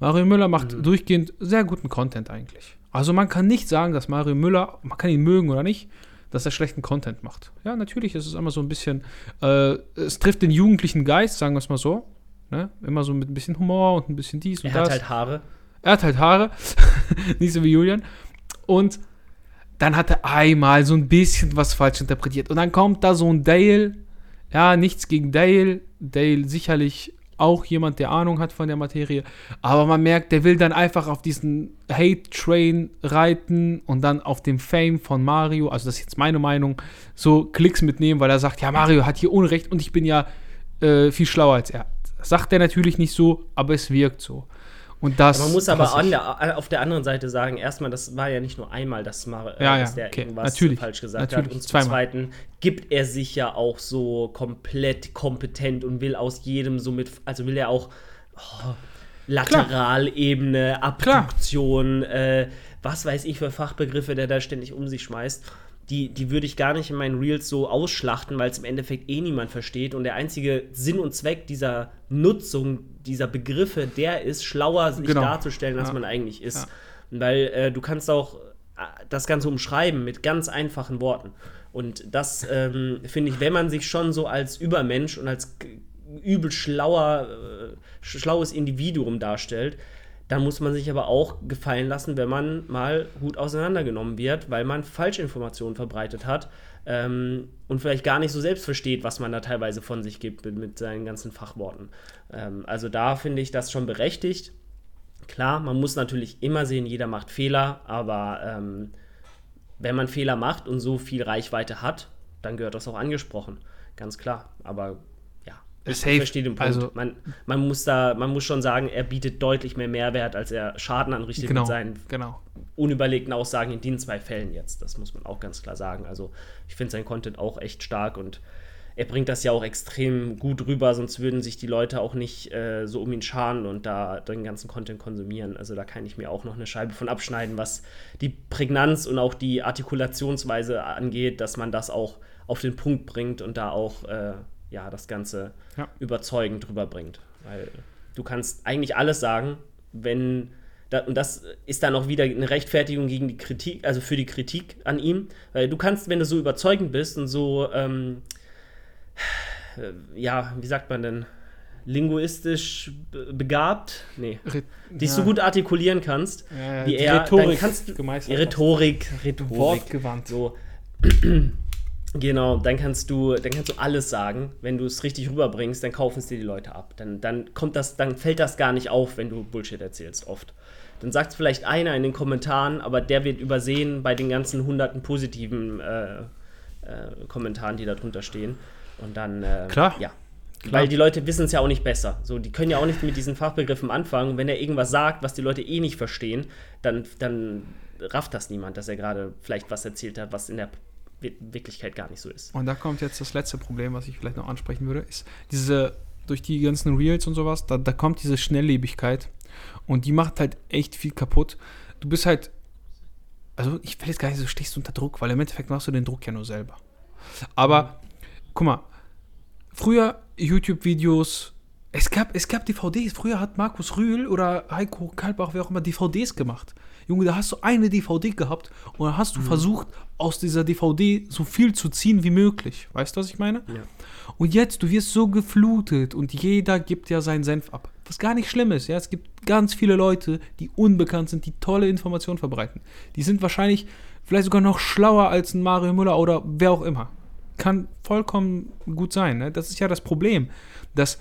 Mario Müller macht mhm. durchgehend sehr guten Content eigentlich. Also man kann nicht sagen, dass Mario Müller, man kann ihn mögen oder nicht, dass er schlechten Content macht. Ja, natürlich ist es immer so ein bisschen, äh, es trifft den jugendlichen Geist, sagen wir es mal so. Ne? Immer so mit ein bisschen Humor und ein bisschen dies und er das. Er hat halt Haare. Er hat halt Haare, nicht so wie Julian. Und dann hat er einmal so ein bisschen was falsch interpretiert. Und dann kommt da so ein Dale. Ja, nichts gegen Dale. Dale sicherlich auch jemand, der Ahnung hat von der Materie. Aber man merkt, der will dann einfach auf diesen Hate-Train reiten und dann auf dem Fame von Mario, also das ist jetzt meine Meinung, so Klicks mitnehmen, weil er sagt, ja, Mario hat hier Unrecht und ich bin ja äh, viel schlauer als er. Sagt er natürlich nicht so, aber es wirkt so. Und das, man muss aber der, auf der anderen Seite sagen, erstmal, das war ja nicht nur einmal, dass, mal, äh, ja, dass der okay. irgendwas Natürlich. falsch gesagt Natürlich. hat. Und zum. Zweiten gibt er sich ja auch so komplett kompetent und will aus jedem so mit, also will er auch oh, Lateralebene, Abduktion, äh, was weiß ich für Fachbegriffe, der da ständig um sich schmeißt die, die würde ich gar nicht in meinen Reels so ausschlachten, weil es im Endeffekt eh niemand versteht. Und der einzige Sinn und Zweck dieser Nutzung dieser Begriffe, der ist, schlauer sich Genau. darzustellen, als Ja. man eigentlich ist. Ja. Weil äh, du kannst auch äh, das Ganze umschreiben mit ganz einfachen Worten. Und das ähm, finde ich, wenn man sich schon so als Übermensch und als übel schlauer, äh, schlaues Individuum darstellt, dann muss man sich aber auch gefallen lassen, wenn man mal gut auseinandergenommen wird, weil man Falschinformationen verbreitet hat ähm, und vielleicht gar nicht so selbst versteht, was man da teilweise von sich gibt mit, mit seinen ganzen Fachworten. Ähm, also da finde ich das schon berechtigt. Klar, man muss natürlich immer sehen, jeder macht Fehler, aber ähm, wenn man Fehler macht und so viel Reichweite hat, dann gehört das auch angesprochen. Ganz klar. Aber ich, Safe. verstehe den Punkt. Also- man, man, muss da, man muss schon sagen, er bietet deutlich mehr Mehrwert, als er Schaden anrichtet Genau, mit seinen genau. unüberlegten Aussagen in den zwei Fällen jetzt. Das muss man auch ganz klar sagen. Also ich finde sein Content auch echt stark und er bringt das ja auch extrem gut rüber, sonst würden sich die Leute auch nicht äh, so um ihn scharen und da den ganzen Content konsumieren. Also da kann ich mir auch noch eine Scheibe von abschneiden, was die Prägnanz und auch die Artikulationsweise angeht, dass man das auch auf den Punkt bringt und da auch äh, ja, das Ganze Ja. überzeugend rüberbringt. Weil du kannst eigentlich alles sagen, wenn und das ist dann auch wieder eine Rechtfertigung gegen die Kritik, also für die Kritik an ihm. Weil du kannst, wenn du so überzeugend bist und so, ähm, äh, ja, wie sagt man denn, linguistisch be- begabt, nee, Re dich ja. so gut artikulieren kannst, Ja, wie die er, Rhetorik dann kannst du, gemeistert Rhetorik, Rhetorik, Wortgewandt. so. Genau, dann kannst du, dann kannst du alles sagen. Wenn du es richtig rüberbringst, dann kaufen es dir die Leute ab. Dann, dann kommt das, dann fällt das gar nicht auf, wenn du Bullshit erzählst, oft. Dann sagt es vielleicht einer in den Kommentaren, aber der wird übersehen bei den ganzen hunderten positiven äh, äh, Kommentaren, die da drunter stehen. Und dann, äh, Klar. ja. Klar. Weil die Leute wissen es ja auch nicht besser. So, die können ja auch nicht mit diesen Fachbegriffen anfangen. Und wenn er irgendwas sagt, was die Leute eh nicht verstehen, dann, dann rafft das niemand, dass er gerade vielleicht was erzählt hat, was in der Wirklichkeit gar nicht so ist. Und da kommt jetzt das letzte Problem, was ich vielleicht noch ansprechen würde, ist diese, durch die ganzen Reels und sowas, da, da kommt diese Schnelllebigkeit und die macht halt echt viel kaputt. Du bist halt, also ich will jetzt gar nicht so, stehst unter Druck, weil im Endeffekt machst du den Druck ja nur selber. Aber, guck mal, früher YouTube-Videos, es gab, es gab DVDs. Früher hat Markus Rühl oder Heiko Kalbach, wer auch immer, DVDs gemacht. Junge, da hast du eine DVD gehabt und dann hast du mhm. versucht, aus dieser DVD so viel zu ziehen wie möglich. Weißt du, was ich meine? Ja. Und jetzt, du wirst so geflutet und jeder gibt ja seinen Senf ab. Was gar nicht schlimm ist, ja. Es gibt ganz viele Leute, die unbekannt sind, die tolle Informationen verbreiten. Die sind wahrscheinlich vielleicht sogar noch schlauer als ein Mario Müller oder wer auch immer. Kann vollkommen gut sein. Ne? Das ist ja das Problem, dass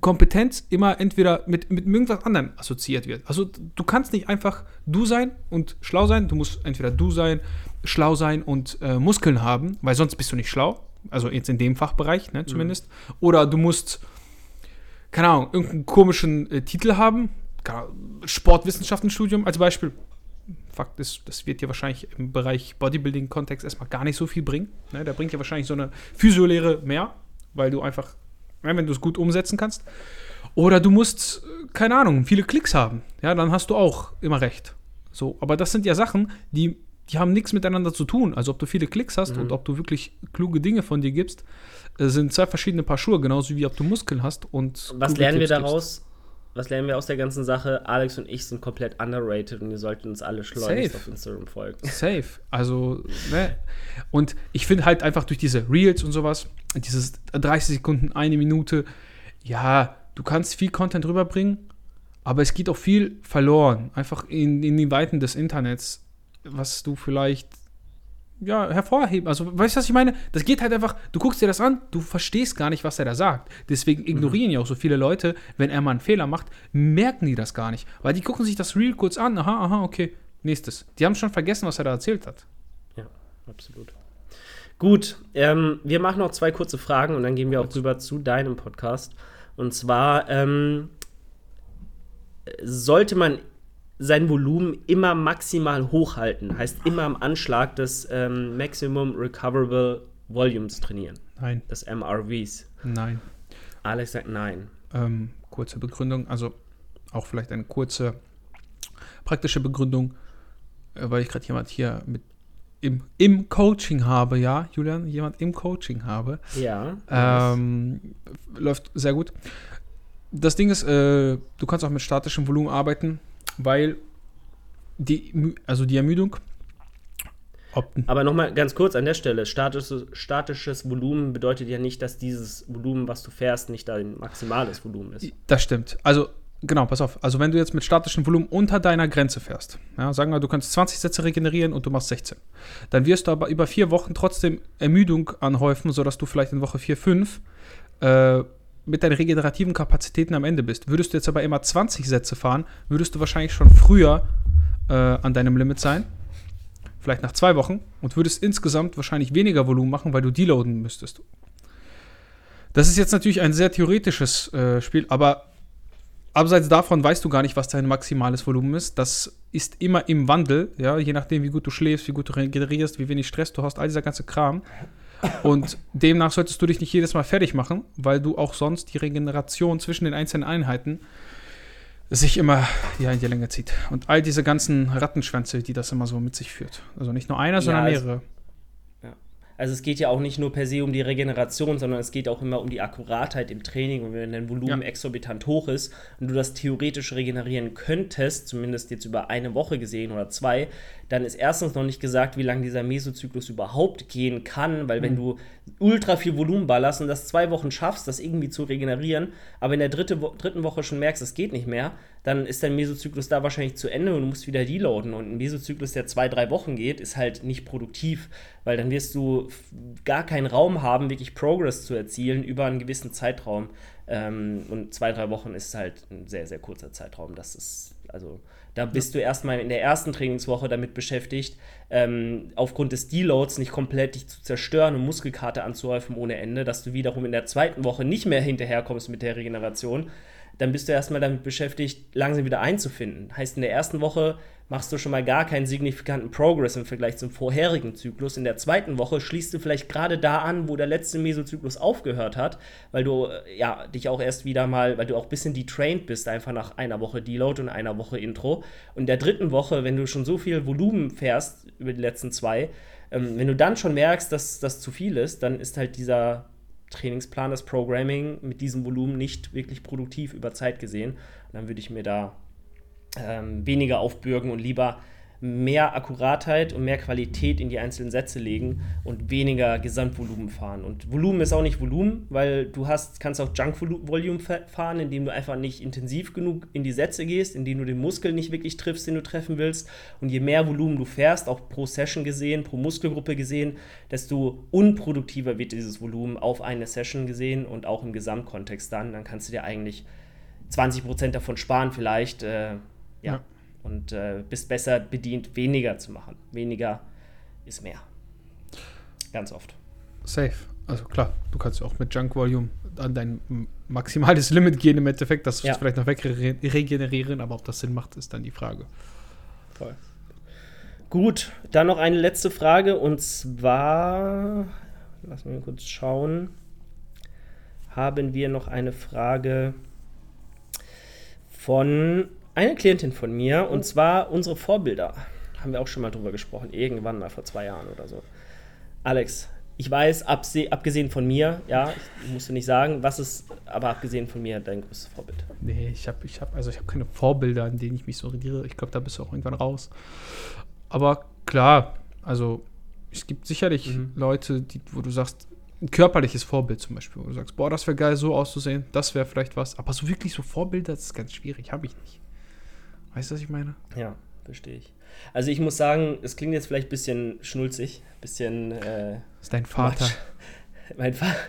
Kompetenz immer entweder mit, mit irgendwas anderem assoziiert wird. Also du kannst nicht einfach du sein und schlau sein. Du musst entweder du sein, schlau sein und äh, Muskeln haben, weil sonst bist du nicht schlau. Also jetzt in dem Fachbereich, ne, zumindest. Mhm. Oder du musst, keine Ahnung, irgendeinen komischen äh, Titel haben. Sportwissenschaftenstudium als Beispiel. Fakt ist, das wird dir wahrscheinlich im Bereich Bodybuilding-Kontext erstmal gar nicht so viel bringen. Ne? Da bringt dir wahrscheinlich so eine Physiolehre mehr, weil du einfach ja, wenn du es gut umsetzen kannst. Oder du musst, keine Ahnung, viele Klicks haben. Ja, dann hast du auch immer recht. So, aber das sind ja Sachen, die, die haben nichts miteinander zu tun. Also ob du viele Klicks hast mhm. und ob du wirklich kluge Dinge von dir gibst, äh, sind zwei verschiedene Paar Schuhe, genauso wie ob du Muskeln hast und. Was lernen wir daraus? Gibst. Was lernen wir aus der ganzen Sache? Alex und ich sind komplett underrated und ihr solltet uns alle schleunigst Safe. auf Instagram folgen. Safe. Also, ne? Und ich finde halt einfach durch diese Reels und sowas, dieses 30 Sekunden, eine Minute, ja, du kannst viel Content rüberbringen, aber es geht auch viel verloren. Einfach in, in den Weiten des Internets, was du vielleicht ja, hervorheben. Also, weißt du, was ich meine? Das geht halt einfach, du guckst dir das an, du verstehst gar nicht, was er da sagt. Deswegen mhm. ignorieren mhm. ja auch so viele Leute, wenn er mal einen Fehler macht, merken die das gar nicht. Weil die gucken sich das Reel kurz an, aha, aha, okay, nächstes. Die haben schon vergessen, was er da erzählt hat. Ja, absolut. Gut, ähm, wir machen noch zwei kurze Fragen und dann gehen wir auch rüber zu deinem Podcast. Und zwar ähm, sollte man sein Volumen immer maximal hochhalten, heißt immer am Anschlag des ähm, Maximum Recoverable Volumes trainieren. Nein. Des MRVs. Nein. Alex sagt nein. Ähm, kurze Begründung, also auch vielleicht eine kurze praktische Begründung, äh, weil ich gerade jemand hier mit im, im Coaching habe, ja, Julian, jemand im Coaching habe. Ja. Ähm, läuft sehr gut. Das Ding ist, äh, du kannst auch mit statischem Volumen arbeiten, weil die, also die Ermüdung. Aber nochmal ganz kurz an der Stelle: statisches, statisches Volumen bedeutet ja nicht, dass dieses Volumen, was du fährst, nicht dein maximales Volumen ist. Das stimmt. Also Genau, pass auf. Also wenn du jetzt mit statischem Volumen unter deiner Grenze fährst, ja, sagen wir, du kannst 20 Sätze regenerieren und du machst 16, dann wirst du aber über vier Wochen trotzdem Ermüdung anhäufen, sodass du vielleicht in Woche 4, 5 äh, mit deinen regenerativen Kapazitäten am Ende bist. Würdest du jetzt aber immer 20 Sätze fahren, würdest du wahrscheinlich schon früher äh, an deinem Limit sein, vielleicht nach zwei Wochen, und würdest insgesamt wahrscheinlich weniger Volumen machen, weil du deloaden müsstest. Das ist jetzt natürlich ein sehr theoretisches äh, Spiel, aber Abseits davon weißt du gar nicht, was dein maximales Volumen ist. Das ist immer im Wandel, ja, je nachdem, wie gut du schläfst, wie gut du regenerierst, wie wenig Stress du hast, all dieser ganze Kram. Und demnach solltest du dich nicht jedes Mal fertig machen, weil du auch sonst die Regeneration zwischen den einzelnen Einheiten sich immer ja, in die Länge zieht. Und all diese ganzen Rattenschwänze, die das immer so mit sich führt. Also nicht nur einer, sondern ja, mehrere. Also es geht ja auch nicht nur per se um die Regeneration, sondern es geht auch immer um die Akkuratheit im Training. Und wenn dein Volumen ja. exorbitant hoch ist und du das theoretisch regenerieren könntest, zumindest jetzt über eine Woche gesehen oder zwei, dann ist erstens noch nicht gesagt, wie lange dieser Mesozyklus überhaupt gehen kann, weil mhm. wenn du ultra viel Volumen ballerst und das zwei Wochen schaffst, das irgendwie zu regenerieren, aber in der dritte Wo dritten Woche schon merkst, es geht nicht mehr, dann ist dein Mesozyklus da wahrscheinlich zu Ende und du musst wieder deloaden. Und ein Mesozyklus, der zwei, drei Wochen geht, ist halt nicht produktiv, weil dann wirst du gar keinen Raum haben, wirklich Progress zu erzielen über einen gewissen Zeitraum. Ähm, und zwei, drei Wochen ist halt ein sehr, sehr kurzer Zeitraum. Das ist, also, da bist du erstmal in der ersten Trainingswoche damit beschäftigt, ähm, aufgrund des Deloads nicht komplett dich zu zerstören und Muskelkarte anzuhäufen ohne Ende, dass du wiederum in der zweiten Woche nicht mehr hinterherkommst mit der Regeneration dann bist du erstmal damit beschäftigt, langsam wieder einzufinden. Heißt, in der ersten Woche machst du schon mal gar keinen signifikanten Progress im Vergleich zum vorherigen Zyklus. In der zweiten Woche schließt du vielleicht gerade da an, wo der letzte Mesozyklus aufgehört hat, weil du äh, ja dich auch erst wieder mal, weil du auch ein bisschen detrained bist, einfach nach einer Woche Deload und einer Woche Intro. Und in der dritten Woche, wenn du schon so viel Volumen fährst über die letzten zwei, ähm, wenn du dann schon merkst, dass das zu viel ist, dann ist halt dieser Trainingsplan, das Programming mit diesem Volumen nicht wirklich produktiv über Zeit gesehen. Und dann würde ich mir da ähm, weniger aufbürgen und lieber mehr Akkuratheit und mehr Qualität in die einzelnen Sätze legen und weniger Gesamtvolumen fahren. Und Volumen ist auch nicht Volumen, weil du hast, kannst auch Junk-Volume fahren, indem du einfach nicht intensiv genug in die Sätze gehst, indem du den Muskel nicht wirklich triffst, den du treffen willst. Und je mehr Volumen du fährst, auch pro Session gesehen, pro Muskelgruppe gesehen, desto unproduktiver wird dieses Volumen auf eine Session gesehen und auch im Gesamtkontext dann. Dann kannst du dir eigentlich 20% davon sparen vielleicht. Äh, ja. ja und äh, bist besser bedient, weniger zu machen. Weniger ist mehr. Ganz oft. Safe. Also klar, du kannst auch mit Junk Volume an dein maximales Limit gehen im Endeffekt, das ja. vielleicht noch wegregenerieren, aber ob das Sinn macht, ist dann die Frage. Voll. Gut, dann noch eine letzte Frage und zwar, lass mich kurz schauen, haben wir noch eine Frage von eine Klientin von mir, und zwar unsere Vorbilder. Haben wir auch schon mal drüber gesprochen, irgendwann mal vor zwei Jahren oder so. Alex, ich weiß, abgesehen von mir, ja, ich musste nicht sagen, was ist aber abgesehen von mir dein größtes Vorbild? Nee, ich habe ich hab, also ich hab keine Vorbilder, an denen ich mich so orientiere. Ich glaube, da bist du auch irgendwann raus. Aber klar, also es gibt sicherlich mhm. Leute, die, wo du sagst, ein körperliches Vorbild zum Beispiel, wo du sagst, boah, das wäre geil, so auszusehen, das wäre vielleicht was. Aber so wirklich so Vorbilder, das ist ganz schwierig, habe ich nicht. Weißt du, was ich meine? Ja, verstehe ich. Also ich muss sagen, es klingt jetzt vielleicht ein bisschen schnulzig, ein bisschen. Äh, das ist dein Vater. Matsch. mein Vater.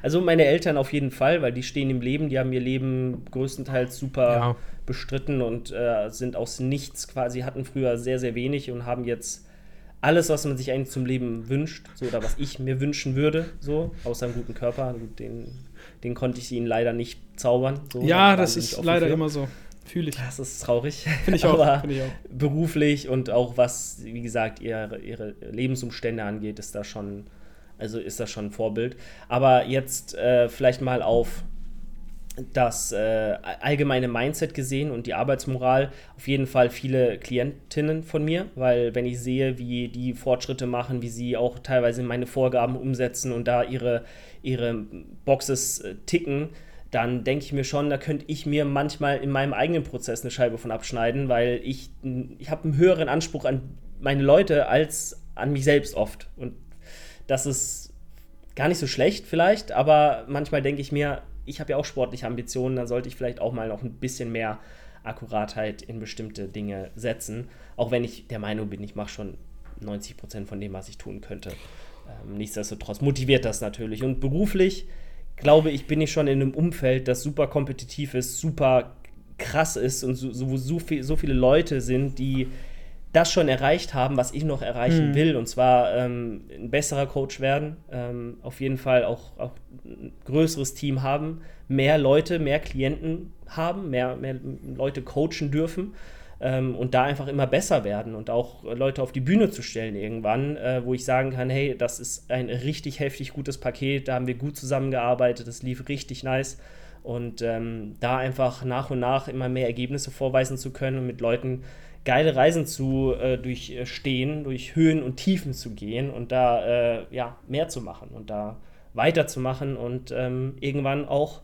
Also meine Eltern auf jeden Fall, weil die stehen im Leben, die haben ihr Leben größtenteils super ja. bestritten und äh, sind aus nichts quasi, hatten früher sehr, sehr wenig und haben jetzt alles, was man sich eigentlich zum Leben wünscht, so oder was ich mir wünschen würde, so, außer einem guten Körper, den, den konnte ich ihnen leider nicht zaubern. So, ja, das ist leider immer so. Fühle ich. Das ist traurig. Finde ich, auch. Find ich auch. beruflich und auch was, wie gesagt, ihre, ihre Lebensumstände angeht, ist das schon, also ist das schon ein Vorbild. Aber jetzt äh, vielleicht mal auf das äh, allgemeine Mindset gesehen und die Arbeitsmoral auf jeden Fall viele Klientinnen von mir, weil wenn ich sehe, wie die Fortschritte machen, wie sie auch teilweise meine Vorgaben umsetzen und da ihre, ihre Boxes äh, ticken, dann denke ich mir schon, da könnte ich mir manchmal in meinem eigenen Prozess eine Scheibe von abschneiden, weil ich, ich habe einen höheren Anspruch an meine Leute als an mich selbst oft. Und das ist gar nicht so schlecht vielleicht, aber manchmal denke ich mir, ich habe ja auch sportliche Ambitionen, dann sollte ich vielleicht auch mal noch ein bisschen mehr Akkuratheit in bestimmte Dinge setzen. Auch wenn ich der Meinung bin, ich mache schon 90 Prozent von dem, was ich tun könnte. Ähm, nichtsdestotrotz motiviert das natürlich. Und beruflich glaube ich, bin ich schon in einem Umfeld, das super kompetitiv ist, super krass ist und so, so, so, viel, so viele Leute sind, die das schon erreicht haben, was ich noch erreichen mhm. will. Und zwar ähm, ein besserer Coach werden, ähm, auf jeden Fall auch, auch ein größeres Team haben, mehr Leute, mehr Klienten haben, mehr, mehr Leute coachen dürfen ähm, und da einfach immer besser werden und auch Leute auf die Bühne zu stellen irgendwann, äh, wo ich sagen kann, hey, das ist ein richtig heftig gutes Paket, da haben wir gut zusammengearbeitet, das lief richtig nice. Und ähm, da einfach nach und nach immer mehr Ergebnisse vorweisen zu können und mit Leuten geile Reisen zu äh, durchstehen, durch Höhen und Tiefen zu gehen und da äh, ja mehr zu machen und da weiterzumachen und ähm, irgendwann auch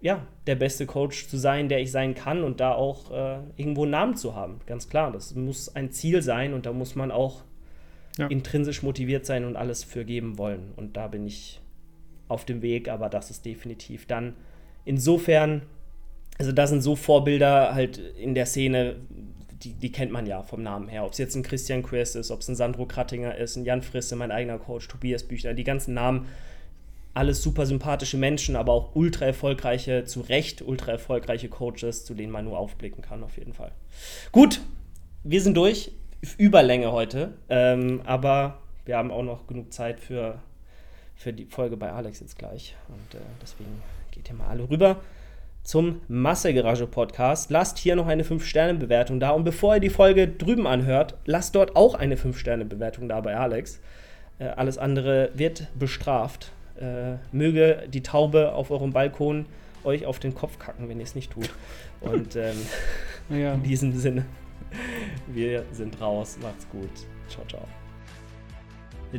ja, der beste Coach zu sein, der ich sein kann und da auch äh, irgendwo einen Namen zu haben. Ganz klar, das muss ein Ziel sein und da muss man auch ja. intrinsisch motiviert sein und alles für geben wollen. Und da bin ich auf dem Weg, aber das ist definitiv dann insofern, also da sind so Vorbilder halt in der Szene, die, die kennt man ja vom Namen her. Ob es jetzt ein Christian Quest ist, ob es ein Sandro Krattinger ist, ein Jan Frisse, mein eigener Coach, Tobias Büchner, die ganzen Namen alles super sympathische Menschen, aber auch ultra erfolgreiche, zu Recht ultra erfolgreiche Coaches, zu denen man nur aufblicken kann, auf jeden Fall. Gut, wir sind durch. Überlänge heute, ähm, aber wir haben auch noch genug Zeit für, für die Folge bei Alex jetzt gleich. Und äh, deswegen geht ihr mal alle rüber zum Massegarage Podcast. Lasst hier noch eine 5-Sterne-Bewertung da. Und bevor ihr die Folge drüben anhört, lasst dort auch eine 5-Sterne-Bewertung da bei Alex. Äh, alles andere wird bestraft. Äh, möge die Taube auf eurem Balkon euch auf den Kopf kacken, wenn ihr es nicht tut. Und ähm, ja. in diesem Sinne, wir sind raus. Macht's gut. Ciao, ciao.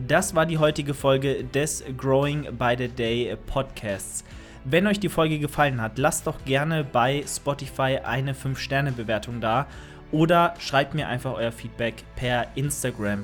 Das war die heutige Folge des Growing by the Day Podcasts. Wenn euch die Folge gefallen hat, lasst doch gerne bei Spotify eine 5-Sterne-Bewertung da oder schreibt mir einfach euer Feedback per Instagram.